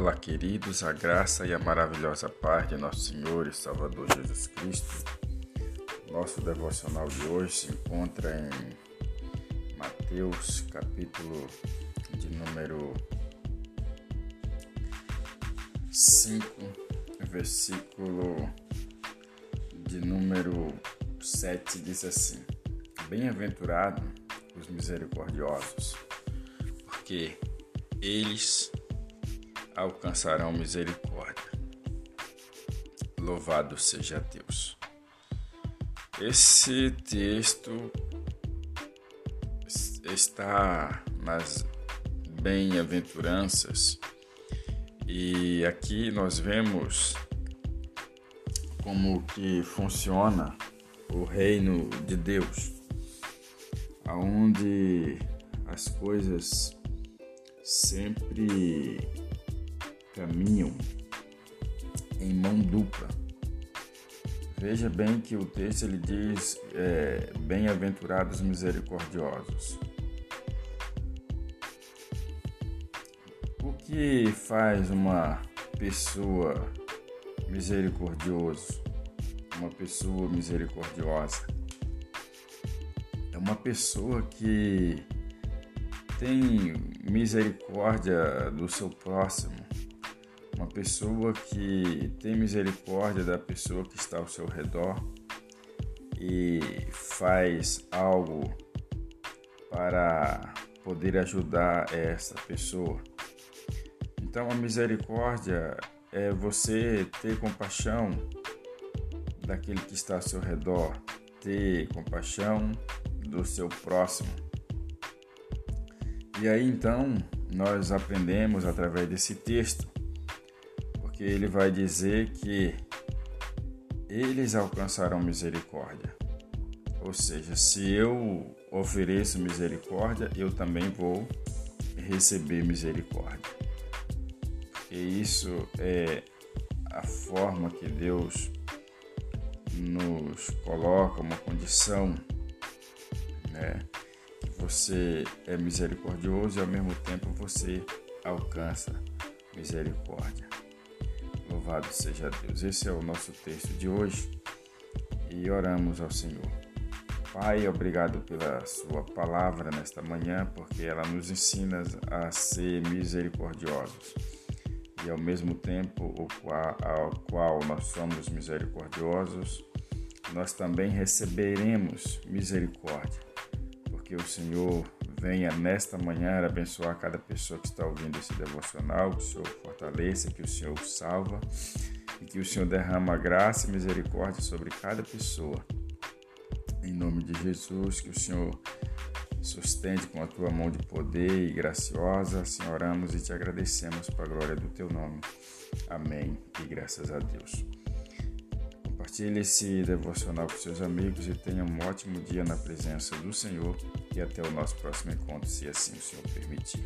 Olá, queridos, a graça e a maravilhosa paz de nosso Senhor e Salvador Jesus Cristo. Nosso devocional de hoje se encontra em Mateus, capítulo de número 5, versículo de número 7, diz assim: Bem-aventurado os misericordiosos, porque eles alcançarão misericórdia. Louvado seja Deus. Esse texto está nas bem-aventuranças e aqui nós vemos como que funciona o reino de Deus, aonde as coisas sempre caminham em mão dupla. Veja bem que o texto ele diz: é, bem-aventurados misericordiosos. O que faz uma pessoa misericordioso, uma pessoa misericordiosa? É uma pessoa que tem misericórdia do seu próximo, uma pessoa que tem misericórdia da pessoa que está ao seu redor e faz algo para poder ajudar essa pessoa. Então, a misericórdia é você ter compaixão daquele que está ao seu redor, ter compaixão do seu próximo. E aí então nós aprendemos através desse texto que ele vai dizer que eles alcançarão misericórdia. Ou seja, se eu ofereço misericórdia, eu também vou receber misericórdia. E isso é a forma que Deus nos coloca uma condição, né? Você é misericordioso e ao mesmo tempo você alcança misericórdia. Louvado seja Deus. Esse é o nosso texto de hoje e oramos ao Senhor. Pai, obrigado pela Sua palavra nesta manhã, porque ela nos ensina a ser misericordiosos e ao mesmo tempo o qual, ao qual nós somos misericordiosos, nós também receberemos misericórdia, porque o Senhor venha nesta manhã abençoar cada pessoa que está ouvindo esse devocional, que o Senhor fortaleça, que o Senhor salva e que o Senhor derrama graça e misericórdia sobre cada pessoa. Em nome de Jesus, que o Senhor sustente com a tua mão de poder e graciosa. Assim oramos e te agradecemos para a glória do teu nome. Amém e graças a Deus. Compartilhe esse devocional com seus amigos e tenha um ótimo dia na presença do Senhor e até o nosso próximo encontro, se assim o Senhor permitir.